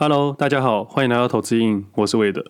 Hello，大家好，欢迎来到投资瘾，我是魏德。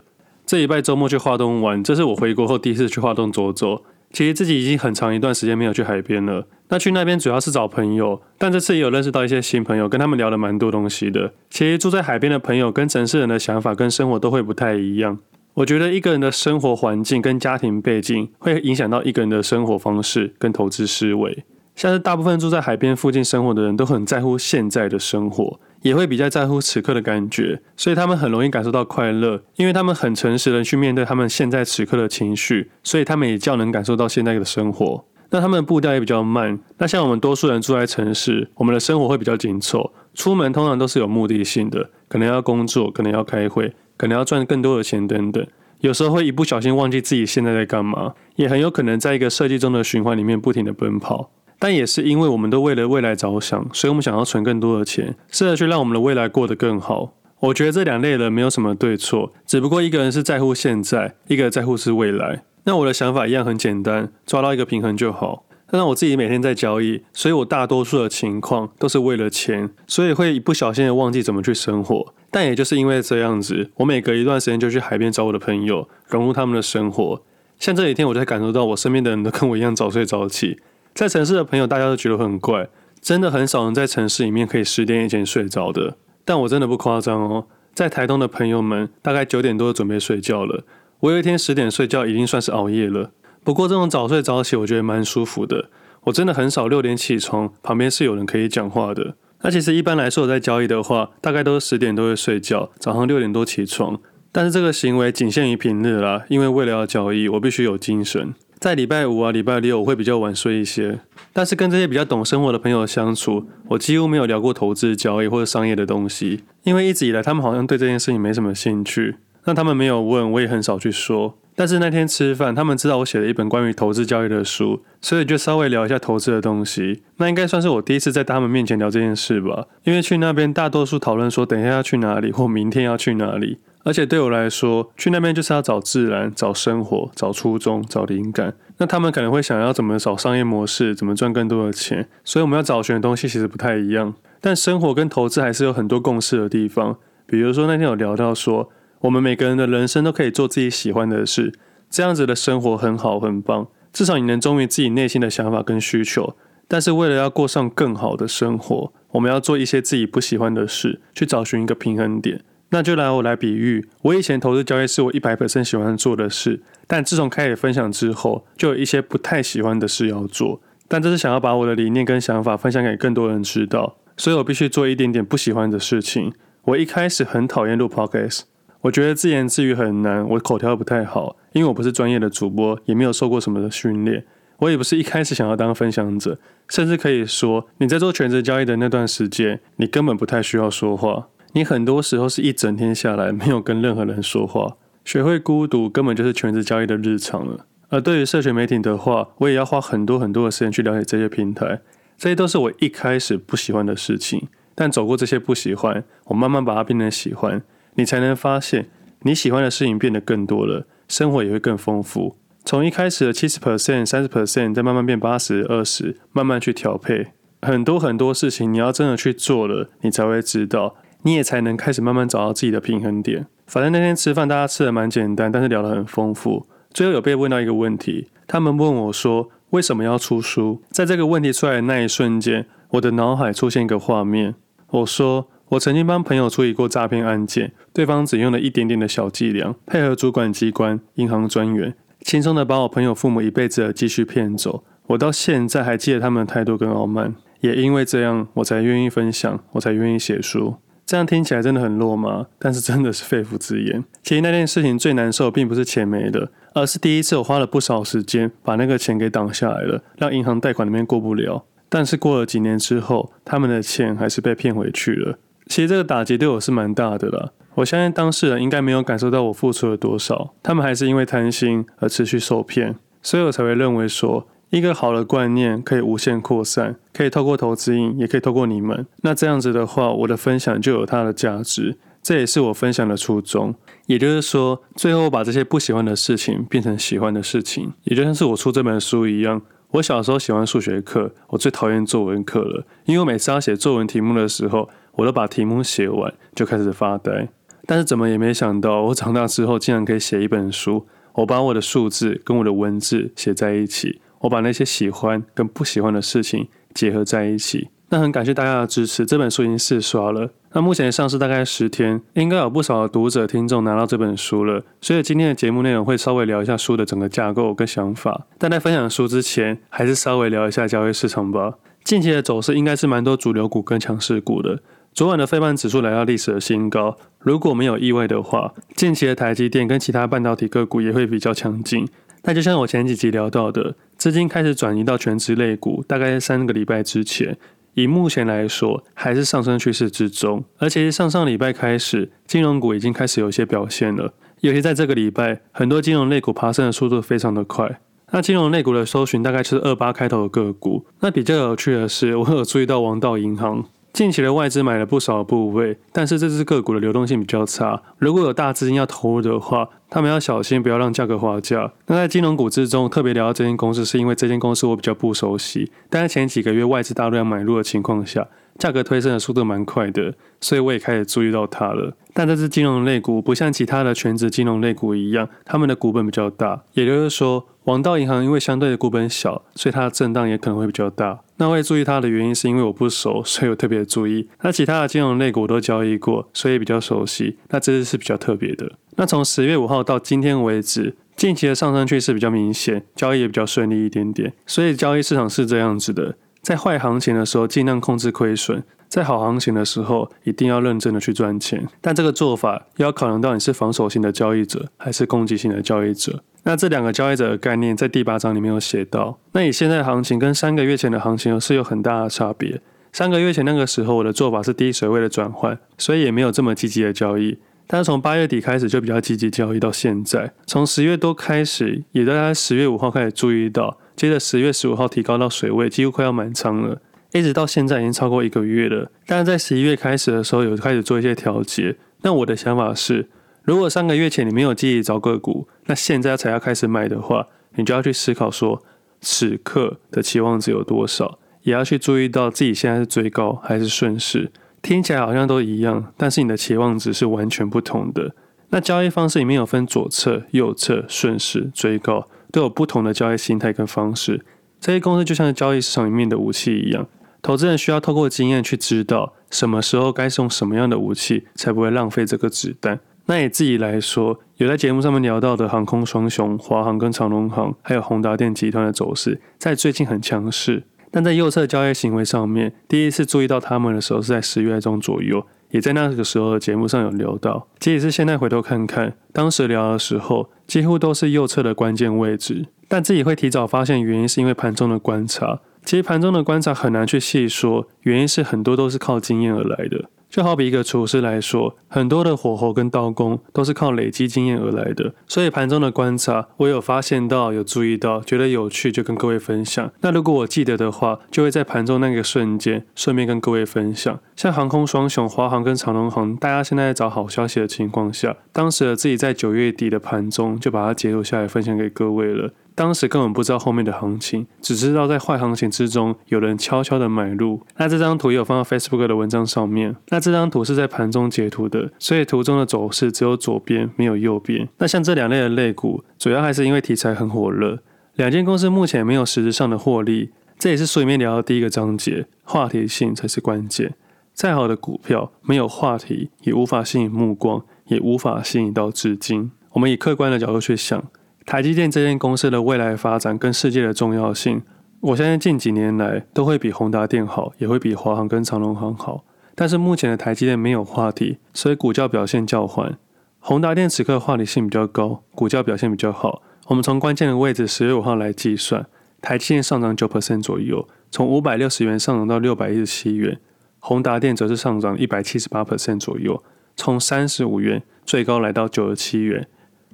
这礼拜周末去花东玩，这是我回国后第一次去花东走走。其实自己已经很长一段时间没有去海边了。那去那边主要是找朋友，但这次也有认识到一些新朋友，跟他们聊了蛮多东西的。其实住在海边的朋友跟城市人的想法跟生活都会不太一样。我觉得一个人的生活环境跟家庭背景会影响到一个人的生活方式跟投资思维。像是大部分住在海边附近生活的人都很在乎现在的生活。也会比较在乎此刻的感觉，所以他们很容易感受到快乐，因为他们很诚实的去面对他们现在此刻的情绪，所以他们也较能感受到现在的生活。那他们的步调也比较慢。那像我们多数人住在城市，我们的生活会比较紧凑，出门通常都是有目的性的，可能要工作，可能要开会，可能要赚更多的钱等等。有时候会一不小心忘记自己现在在干嘛，也很有可能在一个设计中的循环里面不停的奔跑。但也是因为我们都为了未来着想，所以我们想要存更多的钱，试着去让我们的未来过得更好。我觉得这两类人没有什么对错，只不过一个人是在乎现在，一个在乎是未来。那我的想法一样很简单，抓到一个平衡就好。那我自己每天在交易，所以我大多数的情况都是为了钱，所以会一不小心的忘记怎么去生活。但也就是因为这样子，我每隔一段时间就去海边找我的朋友，融入他们的生活。像这几天，我就感受到我身边的人都跟我一样早睡早起。在城市的朋友，大家都觉得很怪，真的很少人在城市里面可以十点以前睡着的。但我真的不夸张哦，在台东的朋友们，大概九点多准备睡觉了。我有一天十点睡觉，已经算是熬夜了。不过这种早睡早起，我觉得蛮舒服的。我真的很少六点起床，旁边是有人可以讲话的。那其实一般来说，我在交易的话，大概都是十点都会睡觉，早上六点多起床。但是这个行为仅限于平日啦，因为为了要交易，我必须有精神。在礼拜五啊、礼拜六，我会比较晚睡一些。但是跟这些比较懂生活的朋友相处，我几乎没有聊过投资、交易或者商业的东西，因为一直以来他们好像对这件事情没什么兴趣。那他们没有问，我也很少去说。但是那天吃饭，他们知道我写了一本关于投资交易的书，所以就稍微聊一下投资的东西。那应该算是我第一次在他们面前聊这件事吧。因为去那边大多数讨论说，等一下要去哪里，或明天要去哪里。而且对我来说，去那边就是要找自然、找生活、找初衷、找灵感。那他们可能会想要怎么找商业模式，怎么赚更多的钱。所以我们要找寻的东西其实不太一样。但生活跟投资还是有很多共识的地方。比如说那天有聊到说，我们每个人的人生都可以做自己喜欢的事，这样子的生活很好很棒。至少你能忠于自己内心的想法跟需求。但是为了要过上更好的生活，我们要做一些自己不喜欢的事，去找寻一个平衡点。那就来我来比喻，我以前投资交易是我一百百分喜欢做的事，但自从开始分享之后，就有一些不太喜欢的事要做。但这是想要把我的理念跟想法分享给更多人知道，所以我必须做一点点不喜欢的事情。我一开始很讨厌录 podcast，我觉得自言自语很难，我口条不太好，因为我不是专业的主播，也没有受过什么的训练，我也不是一开始想要当分享者，甚至可以说你在做全职交易的那段时间，你根本不太需要说话。你很多时候是一整天下来没有跟任何人说话，学会孤独根本就是全职交易的日常了。而对于社群媒体的话，我也要花很多很多的时间去了解这些平台，这些都是我一开始不喜欢的事情。但走过这些不喜欢，我慢慢把它变成喜欢，你才能发现你喜欢的事情变得更多了，生活也会更丰富。从一开始的七十 percent、三十 percent，再慢慢变八十、二十，慢慢去调配。很多很多事情，你要真的去做了，你才会知道。你也才能开始慢慢找到自己的平衡点。反正那天吃饭，大家吃的蛮简单，但是聊得很丰富。最后有被问到一个问题，他们问我说：“为什么要出书？”在这个问题出来的那一瞬间，我的脑海出现一个画面。我说：“我曾经帮朋友处理过诈骗案件，对方只用了一点点的小伎俩，配合主管机关、银行专员，轻松的把我朋友父母一辈子的积蓄骗走。我到现在还记得他们的态度跟傲慢，也因为这样，我才愿意分享，我才愿意写书。”这样听起来真的很落吗？但是真的是肺腑之言。其实那件事情最难受，并不是钱没了，而是第一次我花了不少时间把那个钱给挡下来了，让银行贷款里面过不了。但是过了几年之后，他们的钱还是被骗回去了。其实这个打击对我是蛮大的啦。我相信当事人应该没有感受到我付出了多少，他们还是因为贪心而持续受骗，所以我才会认为说。一个好的观念可以无限扩散，可以透过投资瘾，也可以透过你们。那这样子的话，我的分享就有它的价值，这也是我分享的初衷。也就是说，最后把这些不喜欢的事情变成喜欢的事情，也就像是我出这本书一样。我小时候喜欢数学课，我最讨厌作文课了，因为我每次要写作文题目的时候，我都把题目写完，就开始发呆。但是怎么也没想到，我长大之后竟然可以写一本书。我把我的数字跟我的文字写在一起，我把那些喜欢跟不喜欢的事情结合在一起。那很感谢大家的支持，这本书已经四刷了。那目前上市大概十天，应该有不少的读者听众拿到这本书了。所以今天的节目内容会稍微聊一下书的整个架构跟想法。但在分享书之前，还是稍微聊一下交易市场吧。近期的走势应该是蛮多主流股跟强势股的。昨晚的费半指数来到历史的新高，如果没有意外的话，近期的台积电跟其他半导体个股也会比较强劲。那就像我前几集聊到的，资金开始转移到全职类股，大概三个礼拜之前。以目前来说，还是上升趋势之中，而且上上礼拜开始，金融股已经开始有一些表现了。尤其在这个礼拜，很多金融类股爬升的速度非常的快。那金融类股的搜寻大概是二八开头的个股。那比较有趣的是，我有注意到王道银行。近期的外资买了不少部位，但是这只个股的流动性比较差。如果有大资金要投入的话，他们要小心，不要让价格滑价。那在金融股之中，特别聊到这间公司，是因为这间公司我比较不熟悉。但是前几个月外资大量买入的情况下，价格推升的速度蛮快的，所以我也开始注意到它了。但这支金融类股不像其他的全职金融类股一样，他们的股本比较大，也就是说，王道银行因为相对的股本小，所以它的震荡也可能会比较大。那我会注意它的原因，是因为我不熟，所以我特别注意。那其他的金融类股我都交易过，所以比较熟悉。那这只是比较特别的。那从十月五号到今天为止，近期的上升趋势比较明显，交易也比较顺利一点点。所以交易市场是这样子的：在坏行情的时候，尽量控制亏损；在好行情的时候，一定要认真的去赚钱。但这个做法要考量到你是防守型的交易者，还是攻击型的交易者。那这两个交易者的概念在第八章里面有写到。那以现在行情跟三个月前的行情是有很大的差别。三个月前那个时候，我的做法是低水位的转换，所以也没有这么积极的交易。但是从八月底开始就比较积极交易到现在，从十月多开始，也大概十月五号开始注意到，接着十月十五号提高到水位，几乎快要满仓了，一直到现在已经超过一个月了。但是在十一月开始的时候，有开始做一些调节。那我的想法是。如果三个月前你没有积极找个股，那现在才要开始买的话，你就要去思考说，此刻的期望值有多少，也要去注意到自己现在是追高还是顺势。听起来好像都一样，但是你的期望值是完全不同的。那交易方式里面有分左侧、右侧、顺势、追高，都有不同的交易心态跟方式。这些公司就像交易市场里面的武器一样，投资人需要透过经验去知道什么时候该用什么样的武器，才不会浪费这个子弹。那以自己来说，有在节目上面聊到的航空双雄华航跟长荣航，还有宏达电集团的走势，在最近很强势。但在右侧交易行为上面，第一次注意到他们的时候是在十月中左右，也在那个时候的节目上有聊到。即使是现在回头看看，当时聊的时候，几乎都是右侧的关键位置。但自己会提早发现原因，是因为盘中的观察。其实盘中的观察很难去细说，原因是很多都是靠经验而来的。就好比一个厨师来说，很多的火候跟刀工都是靠累积经验而来的。所以盘中的观察，我有发现到，有注意到，觉得有趣，就跟各位分享。那如果我记得的话，就会在盘中那个瞬间，顺便跟各位分享。像航空双雄华航跟长荣航，大家现在在找好消息的情况下，当时的自己在九月底的盘中就把它截图下来分享给各位了。当时根本不知道后面的行情，只知道在坏行情之中有人悄悄的买入。那这张图也有放到 Facebook 的文章上面。那这张图是在盘中截图的，所以图中的走势只有左边没有右边。那像这两类的类股，主要还是因为题材很火热。两间公司目前没有实质上的获利，这也是书里面聊的第一个章节，话题性才是关键。再好的股票没有话题，也无法吸引目光，也无法吸引到资金。我们以客观的角度去想。台积电这间公司的未来发展跟世界的重要性，我相信近几年来都会比宏达电好，也会比华航跟长荣航好。但是目前的台积电没有话题，所以股价表现较缓。宏达电此刻话题性比较高，股价表现比较好。我们从关键的位置十月五号来计算，台积电上涨九 percent 左右，从五百六十元上涨到六百一十七元。宏达电则是上涨一百七十八 percent 左右，从三十五元最高来到九十七元。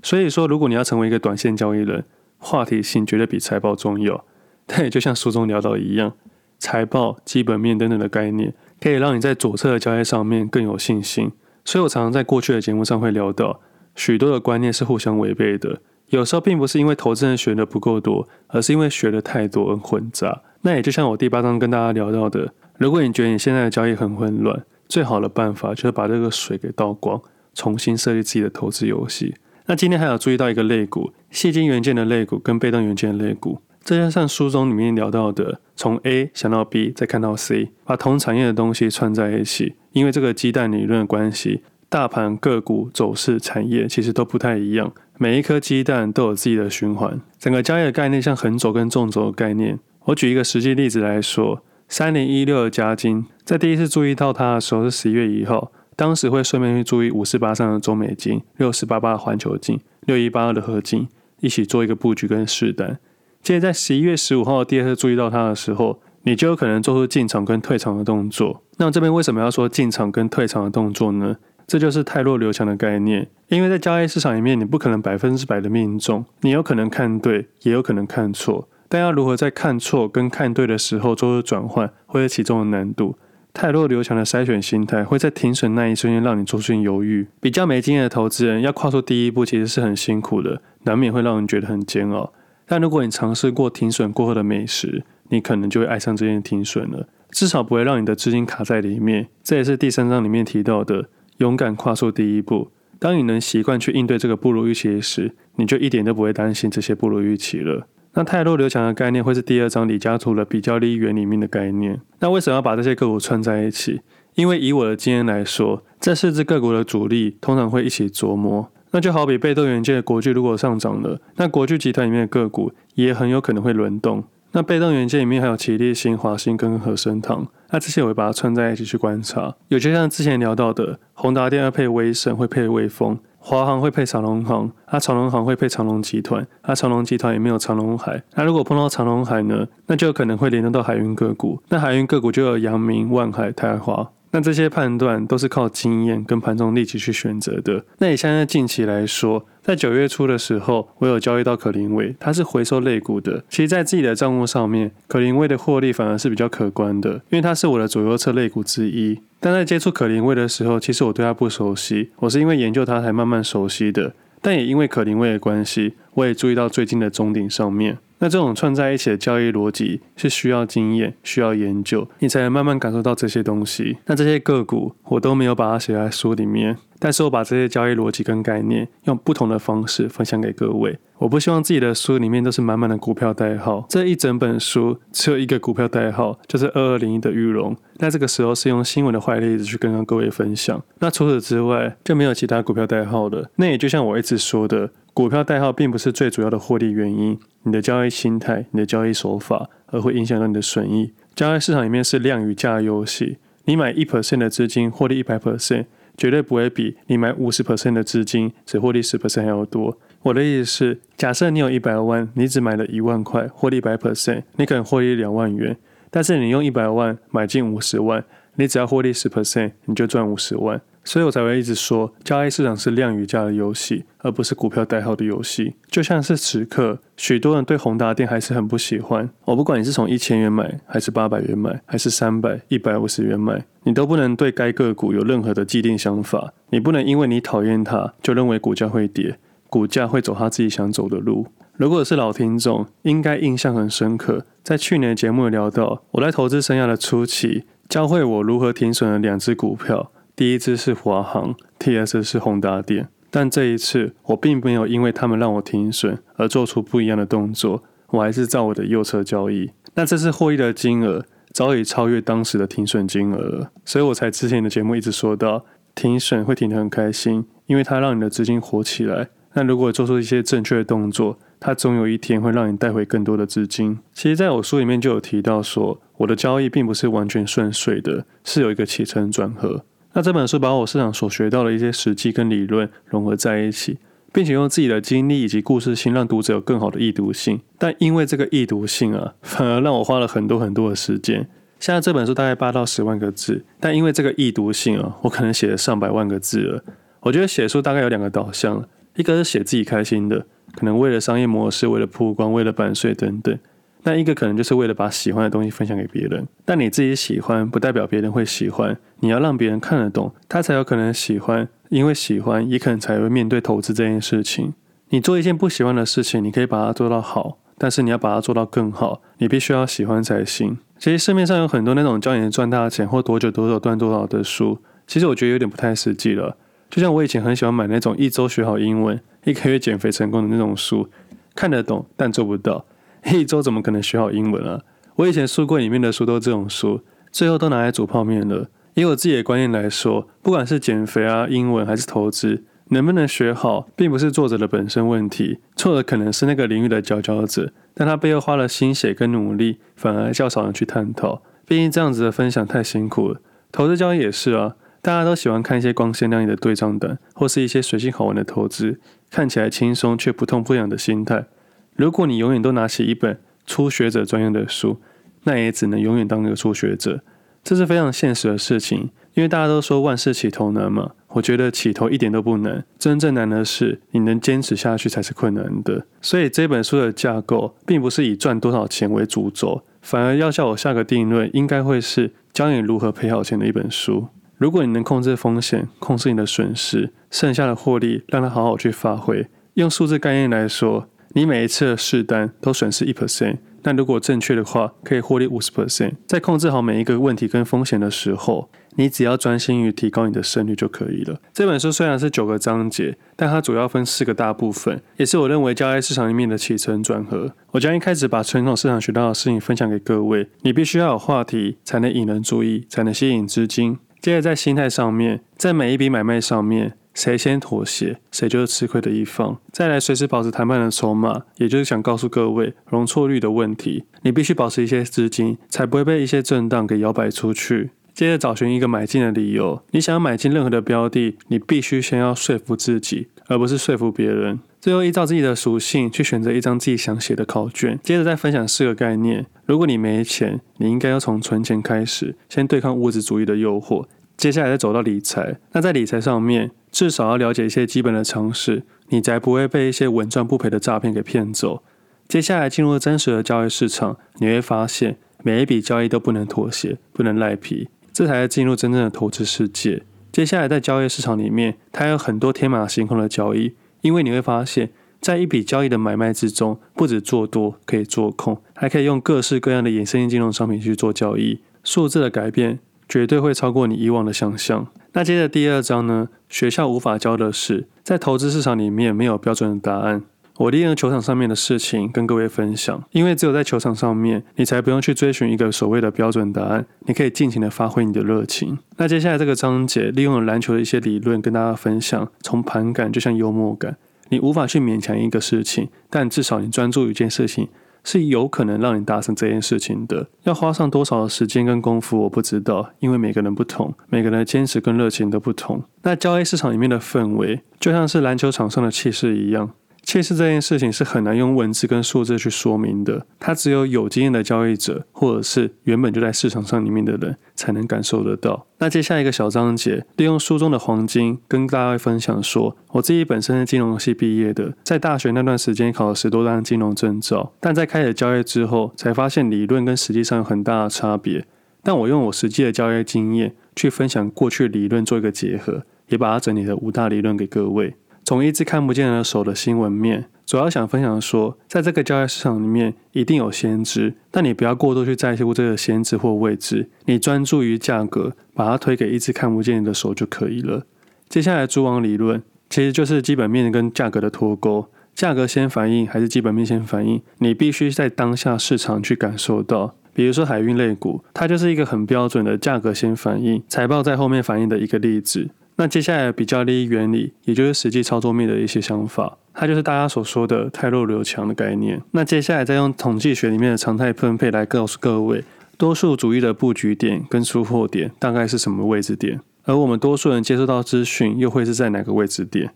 所以说，如果你要成为一个短线交易人，话题性绝对比财报重要。但也就像书中聊到一样，财报、基本面等等的概念，可以让你在左侧的交易上面更有信心。所以我常常在过去的节目上会聊到，许多的观念是互相违背的。有时候并不是因为投资人学的不够多，而是因为学的太多而混杂。那也就像我第八章跟大家聊到的，如果你觉得你现在的交易很混乱，最好的办法就是把这个水给倒光，重新设计自己的投资游戏。那今天还有注意到一个类股，矽晶元件的类股跟被动元件的类股，再加上书中里面聊到的，从 A 想到 B，再看到 C，把同产业的东西串在一起，因为这个鸡蛋理论的关系。大盘个股走势、产业其实都不太一样，每一颗鸡蛋都有自己的循环。整个交易的概念像横轴跟纵轴的概念。我举一个实际例子来说，三零一六的加金，在第一次注意到它的时候是十一月一号，当时会顺便去注意五四八三的中美金、六四八八的环球金、六一八二的合金，一起做一个布局跟试单。接着在十一月十五号第二次注意到它的时候，你就有可能做出进场跟退场的动作。那这边为什么要说进场跟退场的动作呢？这就是汰弱留强的概念，因为在交易市场里面，你不可能百分之百的命中，你有可能看对，也有可能看错，但要如何在看错跟看对的时候做出转换，会是其中的难度。太弱留强的筛选心态，会在停损那一瞬间让你出现犹豫。比较没经验的投资人要跨出第一步，其实是很辛苦的，难免会让人觉得很煎熬。但如果你尝试过停损过后的美食，你可能就会爱上这件停损了，至少不会让你的资金卡在里面。这也是第三章里面提到的。勇敢跨出第一步。当你能习惯去应对这个不如预期时，你就一点都不会担心这些不如预期了。那汰弱留强的概念会是第二章李嘉图的比较利益原理里面的概念。那为什么要把这些个股串在一起？因为以我的经验来说，这四只个股的主力通常会一起琢磨。那就好比被动元件的国巨如果上涨了，那国巨集团里面的个股也很有可能会轮动。那被动元件里面还有奇力新、华新跟和生堂，那这些我会把它串在一起去观察。有就像之前聊到的，宏达电要配威盛，会配威风；华航会配长龙航，啊长龙航会配长龙集团，啊长龙集团也没有长龙海。那如果碰到长龙海呢，那就可能会联动到海运个股。那海运个股就有阳明、万海、台华。那这些判断都是靠经验跟盘中立即去选择的。那以现在近期来说，在九月初的时候，我有交易到可伶威，它是回收类股的。其实，在自己的账户上面，可伶威的获利反而是比较可观的，因为它是我的左右侧类股之一。但在接触可伶威的时候，其实我对它不熟悉，我是因为研究它才慢慢熟悉的。但也因为可伶威的关系，我也注意到最近的中顶上面。那这种串在一起的交易逻辑是需要经验、需要研究，你才能慢慢感受到这些东西。那这些个股我都没有把它写在书里面，但是我把这些交易逻辑跟概念用不同的方式分享给各位。我不希望自己的书里面都是满满的股票代号，这一整本书只有一个股票代号，就是二二零一的玉龙。那这个时候是用新闻的坏例子去跟各位分享。那除此之外就没有其他股票代号了。那也就像我一直说的。股票代号并不是最主要的获利原因，你的交易心态、你的交易手法，而会影响到你的损益。交易市场里面是量与价的游戏，你买一 percent 的资金获利一百 percent，绝对不会比你买五十 percent 的资金只获利十 percent 还要多。我的意思是，假设你有一百万，你只买了一万块，获利一百 percent，你可能获利两万元。但是你用一百万买进五十万，你只要获利十 percent，你就赚五十万。所以我才会一直说，交易市场是量与价的游戏，而不是股票代号的游戏。就像是此刻，许多人对宏达电还是很不喜欢。我不管你是从一千元买，还是八百元买，还是三百、一百五十元买，你都不能对该个股有任何的既定想法。你不能因为你讨厌它，就认为股价会跌，股价会走它自己想走的路。如果是老听众，应该印象很深刻。在去年的节目里聊到，我在投资生涯的初期，教会我如何停损的两只股票。第一支是华航，第二支是宏达电，但这一次我并没有因为他们让我停损而做出不一样的动作，我还是照我的右侧交易。那这次获益的金额早已超越当时的停损金额了，所以我才之前的节目一直说到，停损会停得很开心，因为它让你的资金活起来。那如果做出一些正确的动作，它总有一天会让你带回更多的资金。其实，在我书里面就有提到说，我的交易并不是完全顺遂的，是有一个起承转合。那这本书把我市场所学到的一些实际跟理论融合在一起，并且用自己的经历以及故事性，让读者有更好的易读性。但因为这个易读性啊，反而让我花了很多很多的时间。现在这本书大概八到十万个字，但因为这个易读性啊，我可能写了上百万个字了。我觉得写书大概有两个导向，一个是写自己开心的，可能为了商业模式、为了曝光、为了版税等等。那一个可能就是为了把喜欢的东西分享给别人，但你自己喜欢不代表别人会喜欢，你要让别人看得懂，他才有可能喜欢，因为喜欢也可能才会面对投资这件事情。你做一件不喜欢的事情，你可以把它做到好，但是你要把它做到更好，你必须要喜欢才行。其实市面上有很多那种教你赚大钱或多久多久赚多少的书，其实我觉得有点不太实际了。就像我以前很喜欢买那种一周学好英文、一个月减肥成功的那种书，看得懂但做不到，一周怎么可能学好英文啊？我以前书柜里面的书都是这种书，最后都拿来煮泡面了。以我自己的观念来说，不管是减肥啊、英文还是投资，能不能学好，并不是作者的本身问题，错的可能是那个领域的佼佼者，但他背后花了心血跟努力，反而较少人去探讨。毕竟这样子的分享太辛苦了。投资交易也是啊，大家都喜欢看一些光鲜亮丽的对账单，或是一些随性好玩的投资，看起来轻松却不痛不痒的心态。如果你永远都拿起一本初学者专用的书，那也只能永远当一个初学者。这是非常现实的事情，因为大家都说万事起头难嘛。我觉得起头一点都不难，真正难的是你能坚持下去才是困难的。所以这本书的架构并不是以赚多少钱为主轴，反而要叫我下个定论，应该会是教你如何赔好钱的一本书。如果你能控制风险，控制你的损失，剩下的获利让它好好去发挥。用数字概念来说，你每一次的试单都损失一 percent。但如果正确的话，可以获利五十 percent。在控制好每一个问题跟风险的时候，你只要专心于提高你的胜率就可以了。这本书虽然是九个章节，但它主要分四个大部分，也是我认为交易市场里面的起承转合。我将一开始把传统市场学到的事情分享给各位。你必须要有话题，才能引人注意，才能吸引资金。接着在心态上面，在每一笔买卖上面。谁先妥协，谁就是吃亏的一方。再来，随时保持谈判的筹码，也就是想告诉各位容错率的问题。你必须保持一些资金，才不会被一些震荡给摇摆出去。接着找寻一个买进的理由。你想要买进任何的标的，你必须先要说服自己，而不是说服别人。最后依照自己的属性去选择一张自己想写的考卷。接着再分享四个概念。如果你没钱，你应该要从存钱开始，先对抗物质主义的诱惑。接下来再走到理财。那在理财上面，至少要了解一些基本的常识，你才不会被一些稳赚不赔的诈骗给骗走。接下来进入真实的交易市场，你会发现每一笔交易都不能妥协，不能赖皮，这才是进入真正的投资世界。接下来在交易市场里面，它有很多天马行空的交易，因为你会发现在一笔交易的买卖之中，不止做多可以做空，还可以用各式各样的衍生性金融商品去做交易，数字的改变绝对会超过你以往的想象。那接着第二章呢？学校无法教的是，在投资市场里面没有标准的答案。我利用球场上面的事情跟各位分享，因为只有在球场上面，你才不用去追寻一个所谓的标准答案，你可以尽情的发挥你的热情。那接下来这个章节利用了篮球的一些理论跟大家分享，从盘感就像幽默感，你无法去勉强一个事情，但至少你专注一件事情。是有可能让你达成这件事情的，要花上多少的时间跟功夫，我不知道，因为每个人不同，每个人的坚持跟热情都不同。那交易市场里面的氛围，就像是篮球场上的气势一样。气势这件事情是很难用文字跟数字去说明的，它只有有经验的交易者，或者是原本就在市场上里面的人才能感受得到。那接下一个小章节，利用书中的黄金跟大家分享说，我自己本身是金融系毕业的，在大学那段时间考了十多张金融证照，但在开始交易之后，才发现理论跟实际上有很大的差别。但我用我实际的交易经验去分享过去理论做一个结合，也把它整理了五大理论给各位。从一只看不见的手的新闻面，主要想分享说，在这个交易市场里面，一定有先知，但你不要过多去在乎这个先知或位置，你专注于价格，把它推给一只看不见的手就可以了。接下来，蛛网理论其实就是基本面跟价格的脱钩，价格先反应还是基本面先反应，你必须在当下市场去感受到。比如说海运类股，它就是一个很标准的价格先反应，财报在后面反应的一个例子。那接下来比较利益原理，也就是实际操作面的一些想法，它就是大家所说的泰弱留强的概念。那接下来再用统计学里面的常态分配来告诉各位，多数主义的布局点跟出货点大概是什么位置点，而我们多数人接收到资讯又会是在哪个位置点。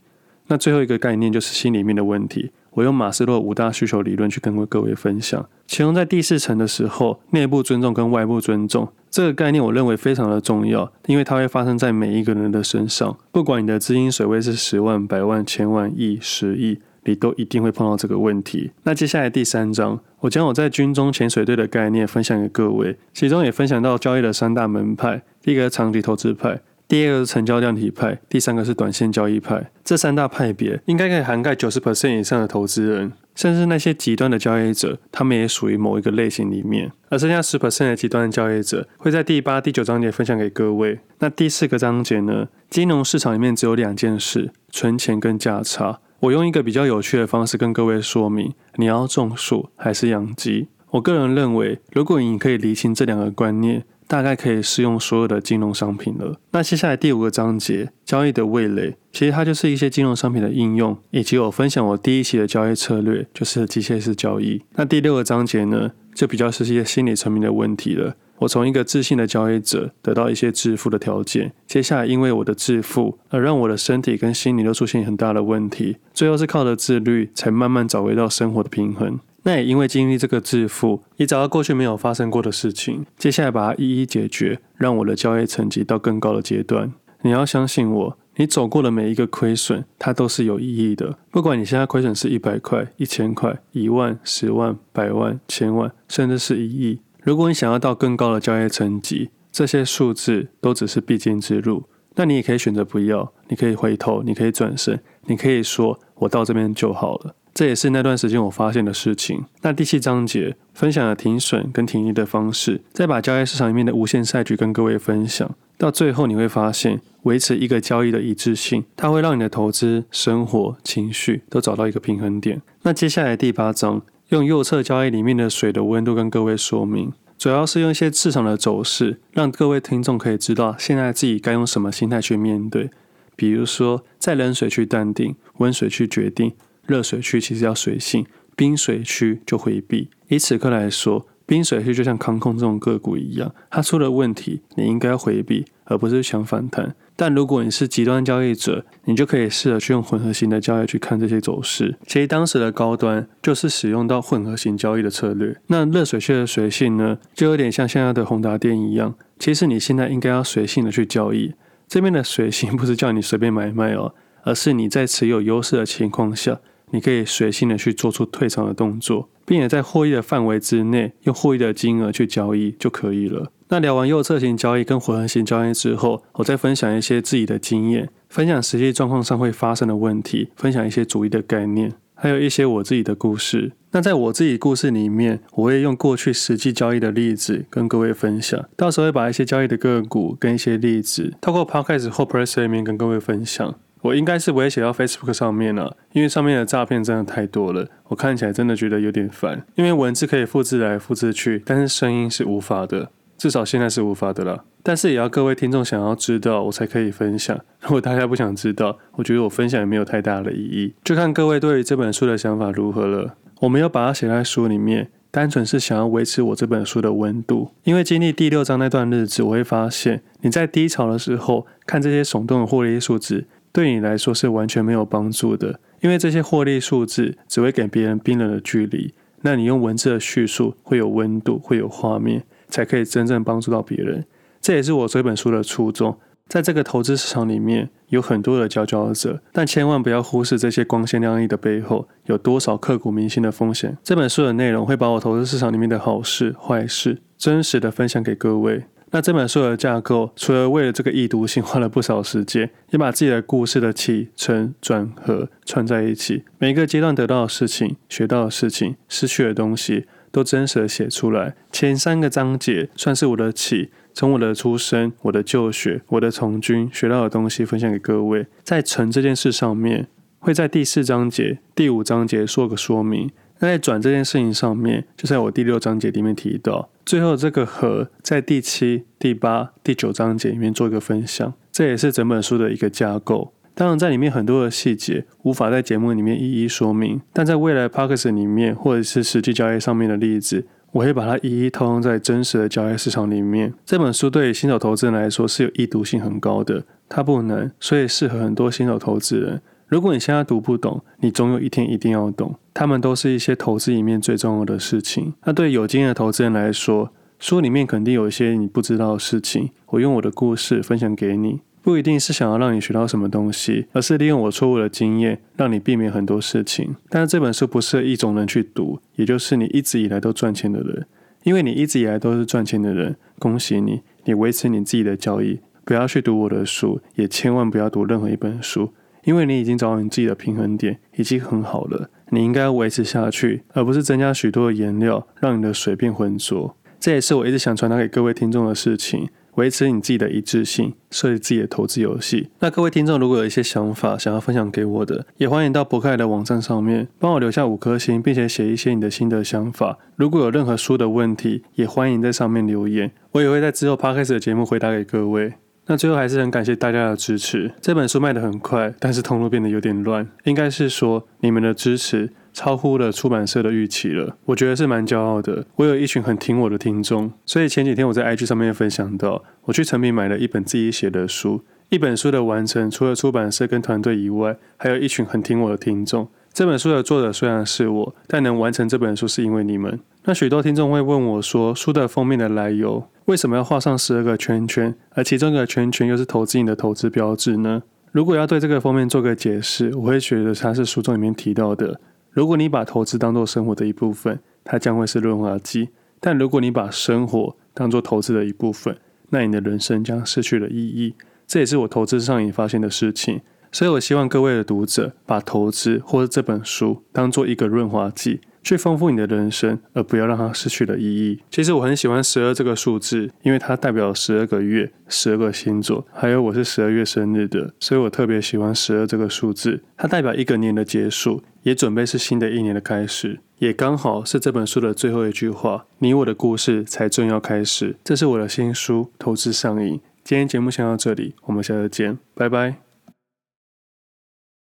那最后一个概念就是心里面的问题。我用马斯洛五大需求理论去跟各位分享，其中在第四层的时候，内部尊重跟外部尊重这个概念，我认为非常的重要，因为它会发生在每一个人的身上，不管你的资金水位是十万、百万、千万、亿、十亿，你都一定会碰到这个问题。那接下来第三章，我将我在军中潜水队的概念分享给各位，其中也分享到交易的三大门派，第一个长期投资派。第二个是成交量体派，第三个是短线交易派。这三大派别应该可以涵盖九十 percent 以上的投资人，甚至那些极端的交易者，他们也属于某一个类型里面。而剩下十 percent 的极端的交易者，会在第八、第九章节分享给各位。那第四个章节呢？金融市场里面只有两件事：存钱跟价差。我用一个比较有趣的方式跟各位说明：你要种树还是养鸡？我个人认为，如果你可以厘清这两个观念。大概可以适用所有的金融商品了。那接下来第五个章节，交易的味蕾，其实它就是一些金融商品的应用，以及我分享我第一期的交易策略，就是机械式交易。那第六个章节呢，就比较是一些心理层面的问题了。我从一个自信的交易者得到一些致富的条件，接下来因为我的致富而让我的身体跟心理都出现很大的问题，最后是靠着自律才慢慢找回到生活的平衡。那也因为经历这个致富，也找到过去没有发生过的事情，接下来把它一一解决，让我的交易成绩到更高的阶段。你要相信我，你走过的每一个亏损，它都是有意义的。不管你现在亏损是一百块、一千块、一万、十万、百万、千万，甚至是一亿，如果你想要到更高的交易成绩，这些数字都只是必经之路。那你也可以选择不要，你可以回头，你可以转身，你可以说我到这边就好了。这也是那段时间我发现的事情。那第七章节分享了停损跟停利的方式，再把交易市场里面的无限赛局跟各位分享。到最后你会发现，维持一个交易的一致性，它会让你的投资、生活、情绪都找到一个平衡点。那接下来第八章，用右侧交易里面的水的温度跟各位说明，主要是用一些市场的走势，让各位听众可以知道现在自己该用什么心态去面对。比如说，在冷水去淡定，温水去决定。热水区其实要随性，冰水区就回避。以此刻来说，冰水区就像康控这种个股一样，它出了问题，你应该回避，而不是想反弹。但如果你是极端交易者，你就可以试着去用混合型的交易去看这些走势。其实当时的高端就是使用到混合型交易的策略。那热水区的随性呢，就有点像现在的宏达电一样。其实你现在应该要随性的去交易。这边的随性不是叫你随便买卖哦，而是你在持有优势的情况下。你可以随性的去做出退场的动作，并且在获益的范围之内，用获益的金额去交易就可以了。那聊完右侧型交易跟混合型交易之后，我再分享一些自己的经验，分享实际状况上会发生的问题，分享一些主义的概念，还有一些我自己的故事。那在我自己故事里面，我会用过去实际交易的例子跟各位分享，到时候会把一些交易的个股跟一些例子，透过 Podcast 或 Press 里面跟各位分享。我应该是不会写到 Facebook 上面了，因为上面的诈骗真的太多了，我看起来真的觉得有点烦。因为文字可以复制来复制去，但是声音是无法的，至少现在是无法的了。但是也要各位听众想要知道，我才可以分享。如果大家不想知道，我觉得我分享也没有太大的意义，就看各位对于这本书的想法如何了。我没有把它写在书里面，单纯是想要维持我这本书的温度。因为经历第六章那段日子，我会发现你在低潮的时候看这些耸动的获利数字。对你来说是完全没有帮助的，因为这些获利数字只会给别人冰冷的距离。那你用文字的叙述会有温度，会有画面，才可以真正帮助到别人。这也是我这本书的初衷。在这个投资市场里面，有很多的佼佼者，但千万不要忽视这些光鲜亮丽的背后有多少刻骨铭心的风险。这本书的内容会把我投资市场里面的好事、坏事，真实的分享给各位。那这本书的架构，除了为了这个易读性花了不少时间，也把自己的故事的起承转合串在一起，每一个阶段得到的事情、学到的事情、失去的东西，都真实的写出来。前三个章节算是我的起，从我的出生、我的就学、我的从军学到的东西分享给各位。在承这件事上面，会在第四章节、第五章节做个说明。那在转这件事情上面，就在我第六章节里面提到。最后这个和在第七、第八、第九章节里面做一个分享，这也是整本书的一个架构。当然，在里面很多的细节无法在节目里面一一说明，但在未来 Podcast 里面或者是实际交易上面的例子，我会把它一一套用在真实的交易市场里面。这本书对于新手投资人来说是有易读性很高的，它不难，所以适合很多新手投资人。如果你现在读不懂，你总有一天一定要懂。他们都是一些投资里面最重要的事情。那对有经验的投资人来说，书里面肯定有一些你不知道的事情。我用我的故事分享给你，不一定是想要让你学到什么东西，而是利用我错误的经验，让你避免很多事情。但是这本书不适合一种人去读，也就是你一直以来都赚钱的人。因为你一直以来都是赚钱的人，恭喜你，你维持你自己的交易。不要去读我的书，也千万不要读任何一本书，因为你已经找到你自己的平衡点，已经很好了。你应该要维持下去，而不是增加许多的颜料，让你的水变浑浊。这也是我一直想传达给各位听众的事情。维持你自己的一致性，设计自己的投资游戏。那各位听众如果有一些想法想要分享给我的，也欢迎到博客来的网站上面帮我留下五颗星，并且写一些你的心得想法。如果有任何书的问题，也欢迎在上面留言，我也会在之后 Podcast 的节目回答给各位。那最后还是很感谢大家的支持。这本书卖得很快，但是通路变得有点乱，应该是说你们的支持。超乎了出版社的预期了，我觉得是蛮骄傲的。我有一群很听我的听众，所以前几天我在 IG 上面分享到，我去诚品买了一本自己写的书。一本书的完成，除了出版社跟团队以外，还有一群很听我的听众。这本书的作者虽然是我，但能完成这本书是因为你们。那许多听众会问我说，书的封面的来由，为什么要画上十二个圈圈，而其中一个圈圈又是投资你的投资标志呢？如果要对这个封面做个解释，我会觉得它是书中里面提到的。如果你把投资当做生活的一部分，它将会是润滑剂；但如果你把生活当做投资的一部分，那你的人生将失去了意义。这也是我投资上瘾发现的事情。所以我希望各位的读者把投资或者这本书当做一个润滑剂。去丰富你的人生，而不要让它失去了意义。其实我很喜欢十二这个数字，因为它代表十二个月、十二个星座，还有我是十二月生日的，所以我特别喜欢十二这个数字。它代表一个年的结束，也准备是新的一年的开始，也刚好是这本书的最后一句话：你我的故事才正要开始。这是我的新书《投资上瘾》。今天节目先到这里，我们下次见，拜拜。